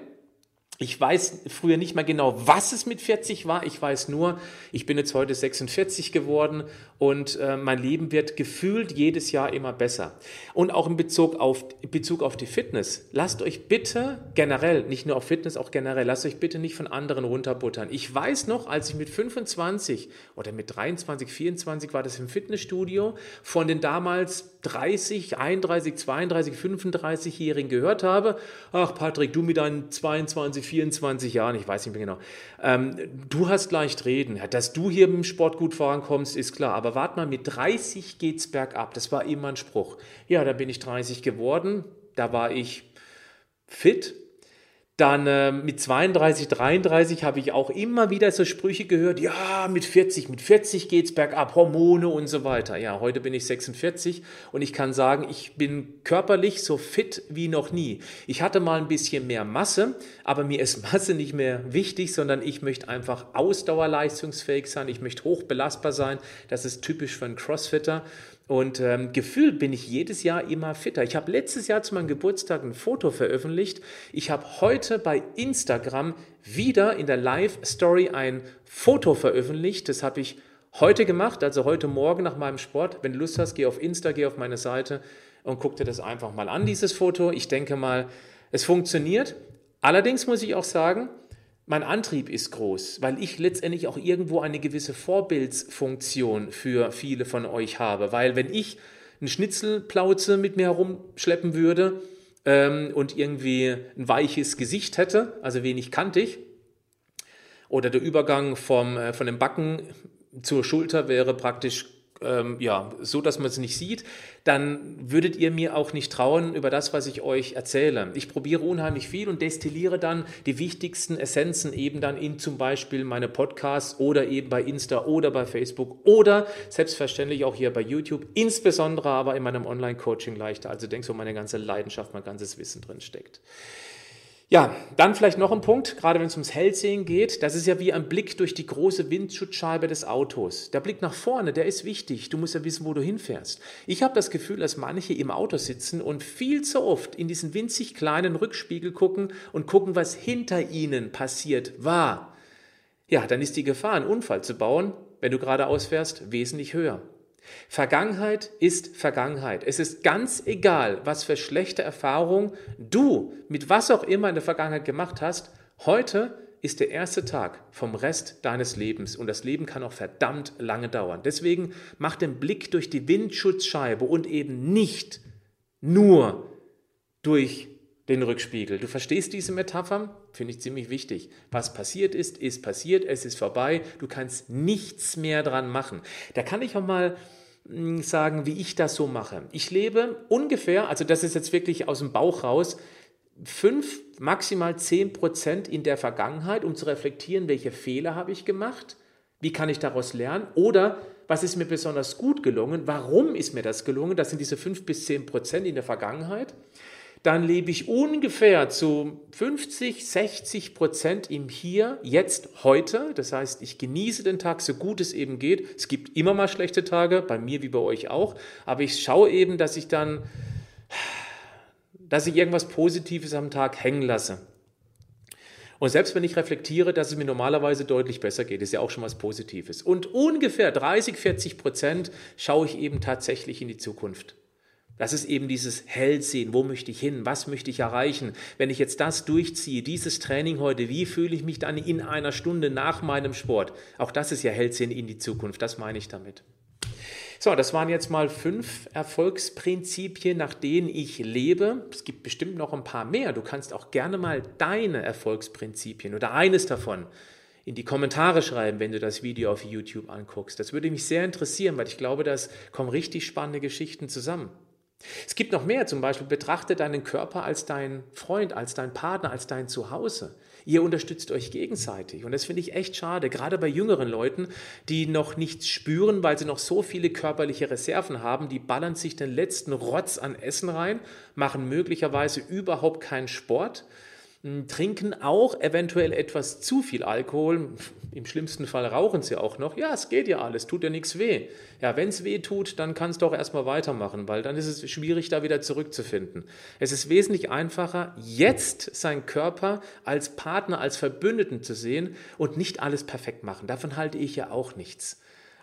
Speaker 2: ich weiß früher nicht mehr genau, was es mit 40 war. Ich weiß nur, ich bin jetzt heute 46 geworden und äh, mein Leben wird gefühlt jedes Jahr immer besser. Und auch in Bezug auf, in Bezug auf die Fitness. Lasst euch bitte generell, nicht nur auf Fitness, auch generell, lasst euch bitte nicht von anderen runterbuttern. Ich weiß noch, als ich mit 25 oder mit 23, 24 war das im Fitnessstudio, von den damals 30, 31, 32, 35-Jährigen gehört habe, ach Patrick, du mit deinen 22, 24 Jahren, ich weiß nicht mehr genau, ähm, du hast leicht reden. Dass du hier im Sport gut vorankommst, ist klar. Aber warte mal, mit 30 geht's bergab. Das war immer ein Spruch. Ja, da bin ich 30 geworden, da war ich fit, Dann äh, mit 32, 33 habe ich auch immer wieder so Sprüche gehört, ja, mit 40, mit 40 geht's bergab, Hormone und so weiter. Ja, heute bin ich 46 und ich kann sagen, ich bin körperlich so fit wie noch nie. Ich hatte mal ein bisschen mehr Masse, aber mir ist Masse nicht mehr wichtig, sondern ich möchte einfach ausdauerleistungsfähig sein, ich möchte hoch belastbar sein. Das ist typisch für einen Crossfitter. Und ähm, gefühlt bin ich jedes Jahr immer fitter. Ich habe letztes Jahr zu meinem Geburtstag ein Foto veröffentlicht. Ich habe heute bei Instagram wieder in der Live-Story ein Foto veröffentlicht. Das habe ich heute gemacht, also heute Morgen nach meinem Sport. Wenn du Lust hast, geh auf Insta, geh auf meine Seite und guck dir das einfach mal an, dieses Foto. Ich denke mal, es funktioniert. Allerdings muss ich auch sagen, mein Antrieb ist groß, weil ich letztendlich auch irgendwo eine gewisse Vorbildsfunktion für viele von euch habe. Weil wenn ich einen Schnitzelplauze mit mir herumschleppen würde ähm, und irgendwie ein weiches Gesicht hätte, also wenig kantig, oder der Übergang vom, äh, von dem Backen zur Schulter wäre praktisch ähm, ja, so, dass man es nicht sieht, dann würdet ihr mir auch nicht trauen über das, was ich euch erzähle. Ich probiere unheimlich viel und destilliere dann die wichtigsten Essenzen eben dann in zum Beispiel meine Podcasts oder eben bei Insta oder bei Facebook oder selbstverständlich auch hier bei YouTube, insbesondere aber in meinem Online-Coaching leichter. Also denkst du, meine ganze Leidenschaft, mein ganzes Wissen drin steckt. Ja, dann vielleicht noch ein Punkt, gerade wenn es ums Hellsehen geht. Das ist ja wie ein Blick durch die große Windschutzscheibe des Autos. Der Blick nach vorne, der ist wichtig. Du musst ja wissen, wo du hinfährst. Ich habe das Gefühl, dass manche im Auto sitzen und viel zu oft in diesen winzig kleinen Rückspiegel gucken und gucken, was hinter ihnen passiert war. Ja, dann ist die Gefahr, einen Unfall zu bauen, wenn du geradeaus fährst, wesentlich höher. Vergangenheit ist Vergangenheit. Es ist ganz egal, was für schlechte Erfahrungen du mit was auch immer in der Vergangenheit gemacht hast. Heute ist der erste Tag vom Rest deines Lebens und das Leben kann auch verdammt lange dauern. Deswegen mach den Blick durch die Windschutzscheibe und eben nicht nur durch den Rückspiegel. Du verstehst diese Metapher? Finde ich ziemlich wichtig. Was passiert ist, ist passiert, es ist vorbei, du kannst nichts mehr dran machen. Da kann ich auch mal hm, sagen, wie ich das so mache. Ich lebe ungefähr, also das ist jetzt wirklich aus dem Bauch raus, fünf, maximal zehn Prozent in der Vergangenheit, um zu reflektieren, welche Fehler habe ich gemacht, wie kann ich daraus lernen oder was ist mir besonders gut gelungen, warum ist mir das gelungen, das sind diese fünf bis zehn Prozent in der Vergangenheit dann lebe ich ungefähr zu 50, 60 Prozent im Hier, jetzt, heute. Das heißt, ich genieße den Tag so gut es eben geht. Es gibt immer mal schlechte Tage, bei mir wie bei euch auch. Aber ich schaue eben, dass ich dann, dass ich irgendwas Positives am Tag hängen lasse. Und selbst wenn ich reflektiere, dass es mir normalerweise deutlich besser geht, ist ja auch schon was Positives. Und ungefähr 30, 40 Prozent schaue ich eben tatsächlich in die Zukunft. Das ist eben dieses Hellsehen. Wo möchte ich hin? Was möchte ich erreichen? Wenn ich jetzt das durchziehe, dieses Training heute, wie fühle ich mich dann in einer Stunde nach meinem Sport? Auch das ist ja Hellsehen in die Zukunft. Das meine ich damit. So, das waren jetzt mal fünf Erfolgsprinzipien, nach denen ich lebe. Es gibt bestimmt noch ein paar mehr. Du kannst auch gerne mal deine Erfolgsprinzipien oder eines davon in die Kommentare schreiben, wenn du das Video auf YouTube anguckst. Das würde mich sehr interessieren, weil ich glaube, da kommen richtig spannende Geschichten zusammen. Es gibt noch mehr, zum Beispiel betrachte deinen Körper als dein Freund, als dein Partner, als dein Zuhause. Ihr unterstützt euch gegenseitig und das finde ich echt schade, gerade bei jüngeren Leuten, die noch nichts spüren, weil sie noch so viele körperliche Reserven haben, die ballern sich den letzten Rotz an Essen rein, machen möglicherweise überhaupt keinen Sport trinken auch eventuell etwas zu viel Alkohol. Im schlimmsten Fall rauchen sie auch noch. Ja, es geht ja alles, tut ja nichts weh. Ja, wenn es weh tut, dann kannst du auch erstmal weitermachen, weil dann ist es schwierig, da wieder zurückzufinden. Es ist wesentlich einfacher, jetzt seinen Körper als Partner, als Verbündeten zu sehen und nicht alles perfekt machen. Davon halte ich ja auch nichts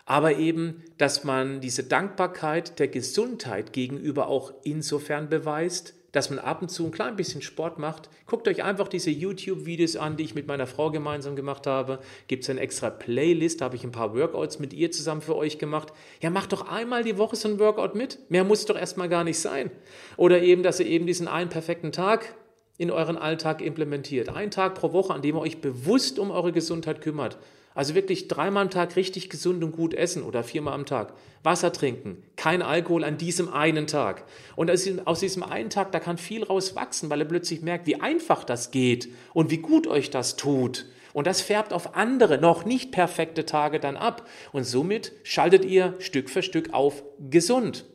Speaker 2: aber eben, dass man diese Dankbarkeit der Gesundheit gegenüber auch insofern beweist, dass man ab und zu ein klein bisschen Sport macht. Guckt euch einfach diese YouTube-Videos an, die ich mit meiner Frau gemeinsam gemacht habe. Gibt es eine extra Playlist, da habe ich ein paar Workouts mit ihr zusammen für euch gemacht. Ja, macht doch einmal die Woche so ein Workout mit. Mehr muss doch erstmal gar nicht sein. Oder eben, dass ihr eben diesen einen perfekten Tag in euren Alltag implementiert. Ein Tag pro Woche, an dem ihr euch bewusst um eure Gesundheit kümmert. Also wirklich dreimal am Tag richtig gesund und gut essen oder viermal am Tag. Wasser trinken, kein Alkohol an diesem einen Tag. Und aus diesem einen Tag, da kann viel rauswachsen, weil er plötzlich merkt, wie einfach das geht und wie gut euch das tut. Und das färbt auf andere, noch nicht perfekte Tage dann ab. Und somit schaltet ihr Stück für Stück auf gesund.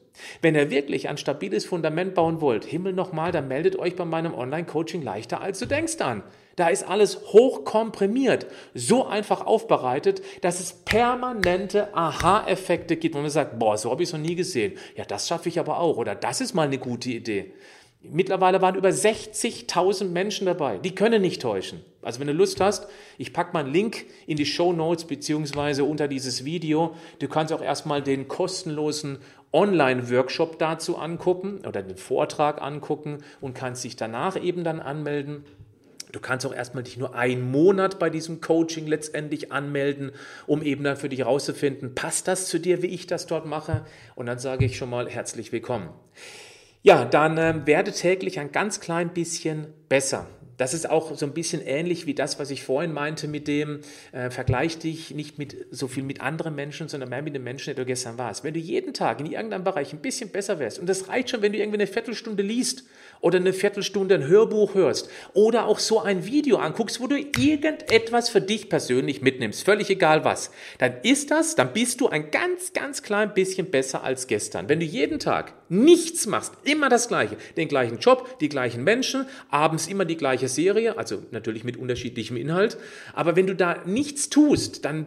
Speaker 2: Wenn ihr wirklich ein stabiles Fundament bauen wollt, Himmel nochmal, dann meldet euch bei meinem Online-Coaching leichter als du denkst an. Da ist alles hoch komprimiert, so einfach aufbereitet, dass es permanente Aha-Effekte gibt, wo man sagt, boah, so habe ich es noch nie gesehen. Ja, das schaffe ich aber auch. Oder das ist mal eine gute Idee. Mittlerweile waren über 60.000 Menschen dabei. Die können nicht täuschen. Also wenn du Lust hast, ich packe mal einen Link in die Show Notes beziehungsweise unter dieses Video. Du kannst auch erstmal den kostenlosen Online-Workshop dazu angucken oder den Vortrag angucken und kannst dich danach eben dann anmelden. Du kannst auch erstmal dich nur einen Monat bei diesem Coaching letztendlich anmelden, um eben dann für dich herauszufinden, passt das zu dir, wie ich das dort mache? Und dann sage ich schon mal herzlich willkommen. Ja, dann äh, werde täglich ein ganz klein bisschen besser. Das ist auch so ein bisschen ähnlich wie das, was ich vorhin meinte mit dem, äh, vergleich dich nicht mit so viel mit anderen Menschen, sondern mehr mit den Menschen, der du gestern warst. Wenn du jeden Tag in irgendeinem Bereich ein bisschen besser wärst, und das reicht schon, wenn du irgendwie eine Viertelstunde liest oder eine Viertelstunde ein Hörbuch hörst oder auch so ein Video anguckst, wo du irgendetwas für dich persönlich mitnimmst, völlig egal was, dann ist das, dann bist du ein ganz, ganz klein bisschen besser als gestern. Wenn du jeden Tag nichts machst, immer das Gleiche, den gleichen Job, die gleichen Menschen, abends immer die gleiche Serie, also natürlich mit unterschiedlichem Inhalt, aber wenn du da nichts tust, dann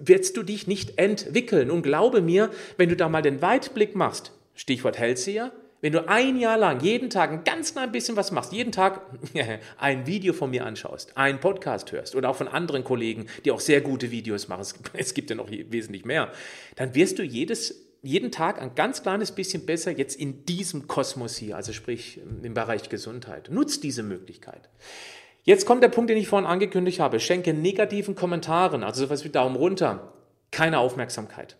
Speaker 2: wirst du dich nicht entwickeln. Und glaube mir, wenn du da mal den Weitblick machst, Stichwort Hellseher, wenn du ein Jahr lang jeden Tag ein ganz klein bisschen was machst, jeden Tag ein Video von mir anschaust, einen Podcast hörst oder auch von anderen Kollegen, die auch sehr gute Videos machen, es gibt ja noch wesentlich mehr, dann wirst du jedes, jeden Tag ein ganz kleines bisschen besser jetzt in diesem Kosmos hier, also sprich im Bereich Gesundheit. Nutz diese Möglichkeit. Jetzt kommt der Punkt, den ich vorhin angekündigt habe. Schenke negativen Kommentaren, also sowas wie Daumen runter, keine Aufmerksamkeit.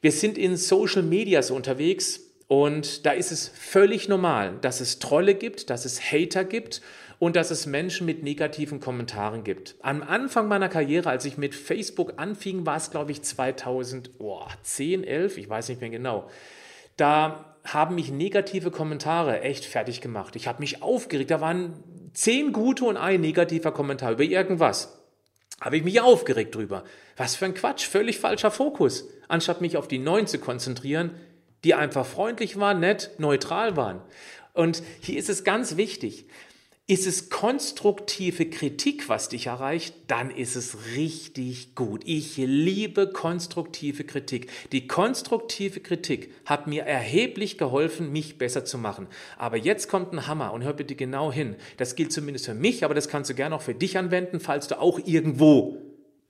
Speaker 2: Wir sind in Social Medias unterwegs, und da ist es völlig normal, dass es Trolle gibt, dass es Hater gibt und dass es Menschen mit negativen Kommentaren gibt. Am Anfang meiner Karriere, als ich mit Facebook anfing, war es, glaube ich, 2010, 11, ich weiß nicht mehr genau. Da haben mich negative Kommentare echt fertig gemacht. Ich habe mich aufgeregt. Da waren zehn gute und ein negativer Kommentar über irgendwas. Habe ich mich aufgeregt drüber. Was für ein Quatsch, völlig falscher Fokus. Anstatt mich auf die neun zu konzentrieren, die einfach freundlich waren, nett, neutral waren. Und hier ist es ganz wichtig, ist es konstruktive Kritik, was dich erreicht, dann ist es richtig gut. Ich liebe konstruktive Kritik. Die konstruktive Kritik hat mir erheblich geholfen, mich besser zu machen. Aber jetzt kommt ein Hammer und hör bitte genau hin. Das gilt zumindest für mich, aber das kannst du gerne auch für dich anwenden, falls du auch irgendwo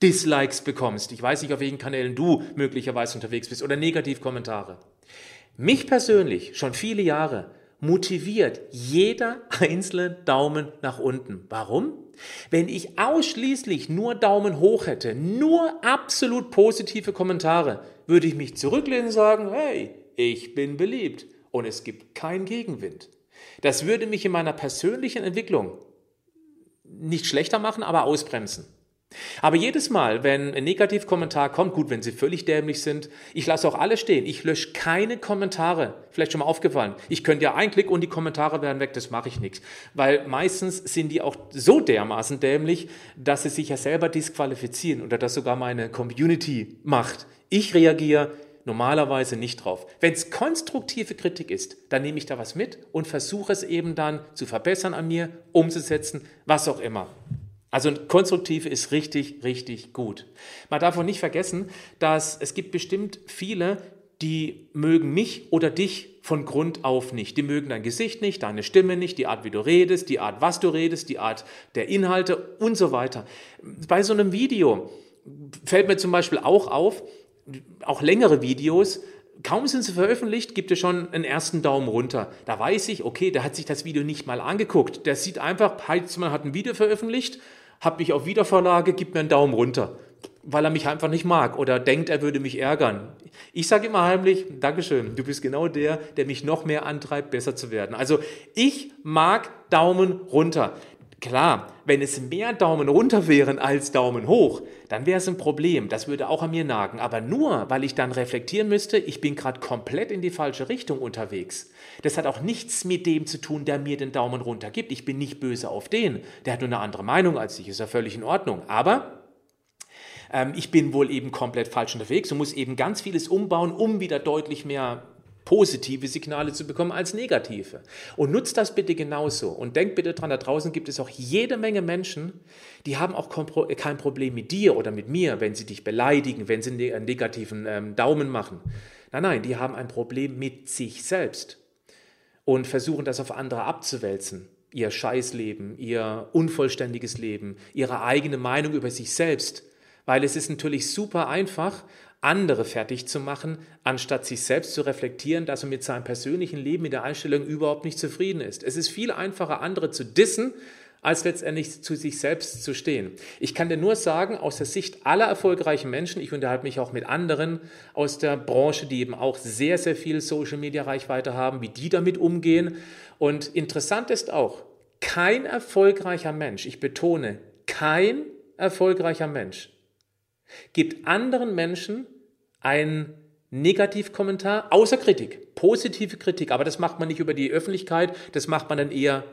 Speaker 2: Dislikes bekommst. Ich weiß nicht, auf welchen Kanälen du möglicherweise unterwegs bist oder Negativkommentare. Mich persönlich schon viele Jahre motiviert jeder einzelne Daumen nach unten. Warum? Wenn ich ausschließlich nur Daumen hoch hätte, nur absolut positive Kommentare, würde ich mich zurücklehnen und sagen, hey, ich bin beliebt und es gibt keinen Gegenwind. Das würde mich in meiner persönlichen Entwicklung nicht schlechter machen, aber ausbremsen. Aber jedes Mal, wenn ein Negativkommentar kommt, gut, wenn sie völlig dämlich sind, ich lasse auch alle stehen. Ich lösche keine Kommentare. Vielleicht schon mal aufgefallen. Ich könnte ja einklicken und die Kommentare werden weg, das mache ich nichts. Weil meistens sind die auch so dermaßen dämlich, dass sie sich ja selber disqualifizieren oder das sogar meine Community macht. Ich reagiere normalerweise nicht drauf. Wenn es konstruktive Kritik ist, dann nehme ich da was mit und versuche es eben dann zu verbessern an mir, umzusetzen, was auch immer. Also konstruktiv ist richtig, richtig gut. Man darf auch nicht vergessen, dass es gibt bestimmt viele, die mögen mich oder dich von Grund auf nicht. Die mögen dein Gesicht nicht, deine Stimme nicht, die Art, wie du redest, die Art, was du redest, die Art der Inhalte und so weiter. Bei so einem Video fällt mir zum Beispiel auch auf, auch längere Videos, kaum sind sie veröffentlicht, gibt es schon einen ersten Daumen runter. Da weiß ich, okay, der hat sich das Video nicht mal angeguckt. Der sieht einfach, Heitzmann hat ein Video veröffentlicht habe mich auf Wiedervorlage, gibt mir einen Daumen runter, weil er mich einfach nicht mag oder denkt, er würde mich ärgern. Ich sage immer heimlich, Dankeschön, du bist genau der, der mich noch mehr antreibt, besser zu werden. Also ich mag Daumen runter. Klar, wenn es mehr Daumen runter wären als Daumen hoch, dann wäre es ein Problem. Das würde auch an mir nagen. Aber nur, weil ich dann reflektieren müsste, ich bin gerade komplett in die falsche Richtung unterwegs. Das hat auch nichts mit dem zu tun, der mir den Daumen runter gibt. Ich bin nicht böse auf den. Der hat nur eine andere Meinung als ich. Ist ja völlig in Ordnung. Aber ähm, ich bin wohl eben komplett falsch unterwegs und muss eben ganz vieles umbauen, um wieder deutlich mehr positive Signale zu bekommen als negative. Und nutzt das bitte genauso. Und denkt bitte dran, da draußen gibt es auch jede Menge Menschen, die haben auch kein Problem mit dir oder mit mir, wenn sie dich beleidigen, wenn sie einen negativen ähm, Daumen machen. Nein, nein, die haben ein Problem mit sich selbst und versuchen das auf andere abzuwälzen. Ihr Scheißleben, ihr unvollständiges Leben, ihre eigene Meinung über sich selbst. Weil es ist natürlich super einfach, andere fertig zu machen, anstatt sich selbst zu reflektieren, dass er mit seinem persönlichen Leben in der Einstellung überhaupt nicht zufrieden ist. Es ist viel einfacher, andere zu dissen, als letztendlich zu sich selbst zu stehen. Ich kann dir nur sagen, aus der Sicht aller erfolgreichen Menschen, ich unterhalte mich auch mit anderen aus der Branche, die eben auch sehr, sehr viel Social-Media-Reichweite haben, wie die damit umgehen. Und interessant ist auch, kein erfolgreicher Mensch, ich betone, kein erfolgreicher Mensch gibt anderen Menschen einen Negativkommentar, außer Kritik, positive Kritik, aber das macht man nicht über die Öffentlichkeit, das macht man dann eher,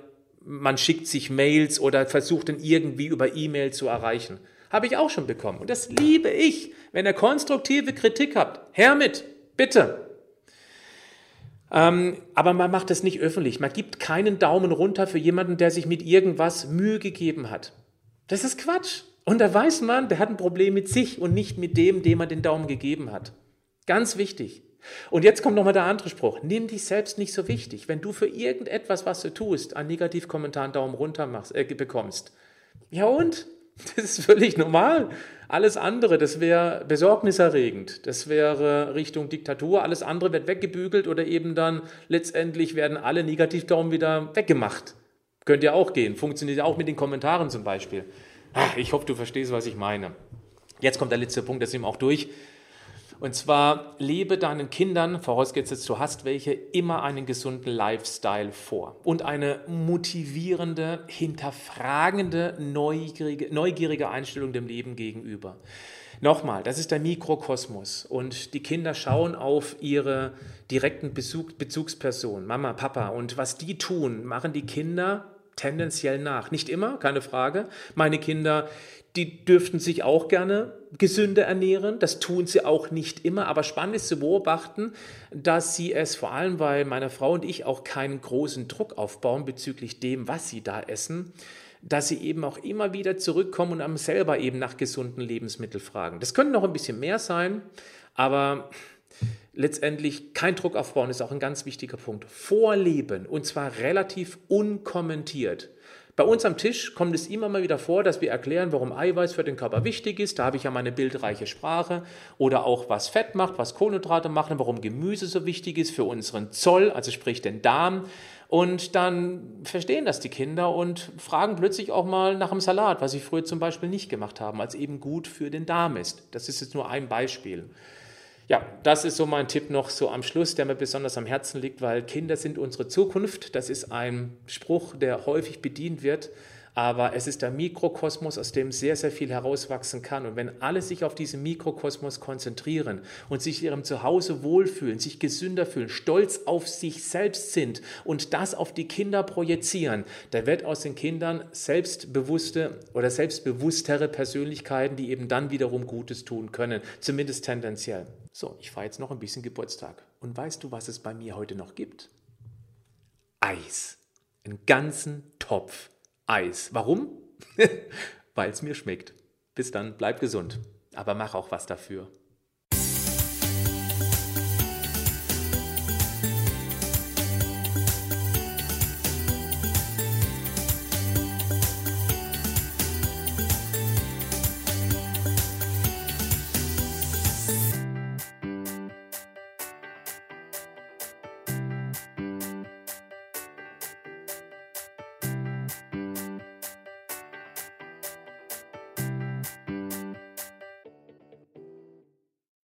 Speaker 2: man schickt sich Mails oder versucht dann irgendwie über E-Mail zu erreichen. Habe ich auch schon bekommen. Und das liebe ich. Wenn ihr konstruktive Kritik habt, her mit, bitte. Ähm, aber man macht das nicht öffentlich. Man gibt keinen Daumen runter für jemanden, der sich mit irgendwas Mühe gegeben hat. Das ist Quatsch. Und da weiß man, der hat ein Problem mit sich und nicht mit dem, dem er den Daumen gegeben hat. Ganz wichtig. Und jetzt kommt nochmal der andere Spruch. Nimm dich selbst nicht so wichtig. Wenn du für irgendetwas, was du tust, einen Negativkommentar einen Daumen runter machst, äh, bekommst. Ja und? Das ist völlig normal. Alles andere, das wäre besorgniserregend. Das wäre Richtung Diktatur. Alles andere wird weggebügelt oder eben dann letztendlich werden alle Negativdaumen wieder weggemacht. Könnt ihr auch gehen. Funktioniert auch mit den Kommentaren zum Beispiel. Ah, ich hoffe, du verstehst, was ich meine. Jetzt kommt der letzte Punkt, das sind wir auch durch. Und zwar lebe deinen Kindern, vorausgesetzt du hast welche, immer einen gesunden Lifestyle vor und eine motivierende, hinterfragende, neugierige, neugierige Einstellung dem Leben gegenüber. Nochmal, das ist der Mikrokosmos und die Kinder schauen auf ihre direkten Bezug, Bezugspersonen, Mama, Papa und was die tun, machen die Kinder tendenziell nach. Nicht immer, keine Frage. Meine Kinder, die dürften sich auch gerne gesünder ernähren. Das tun sie auch nicht immer. Aber spannend ist zu beobachten, dass sie es vor allem, weil meine Frau und ich auch keinen großen Druck aufbauen bezüglich dem, was sie da essen, dass sie eben auch immer wieder zurückkommen und am selber eben nach gesunden Lebensmitteln fragen. Das könnte noch ein bisschen mehr sein, aber letztendlich kein Druck aufbauen ist auch ein ganz wichtiger Punkt. Vorleben und zwar relativ unkommentiert. Bei uns am Tisch kommt es immer mal wieder vor, dass wir erklären, warum Eiweiß für den Körper wichtig ist. Da habe ich ja meine bildreiche Sprache. Oder auch, was Fett macht, was Kohlenhydrate machen, warum Gemüse so wichtig ist für unseren Zoll, also sprich den Darm. Und dann verstehen das die Kinder und fragen plötzlich auch mal nach dem Salat, was sie früher zum Beispiel nicht gemacht haben, als eben gut für den Darm ist. Das ist jetzt nur ein Beispiel. Ja, das ist so mein Tipp noch so am Schluss, der mir besonders am Herzen liegt, weil Kinder sind unsere Zukunft. Das ist ein Spruch, der häufig bedient wird aber es ist der Mikrokosmos, aus dem sehr, sehr viel herauswachsen kann. Und wenn alle sich auf diesen Mikrokosmos konzentrieren und sich ihrem Zuhause wohlfühlen, sich gesünder fühlen, stolz auf sich selbst sind und das auf die Kinder projizieren, da wird aus den Kindern selbstbewusste oder selbstbewusstere Persönlichkeiten, die eben dann wiederum Gutes tun können, zumindest tendenziell. So, ich fahre jetzt noch ein bisschen Geburtstag. Und weißt du, was es bei mir heute noch gibt? Eis. Einen ganzen Topf Eis. Warum? Weil es mir schmeckt. Bis dann, bleib gesund. Aber mach auch was dafür.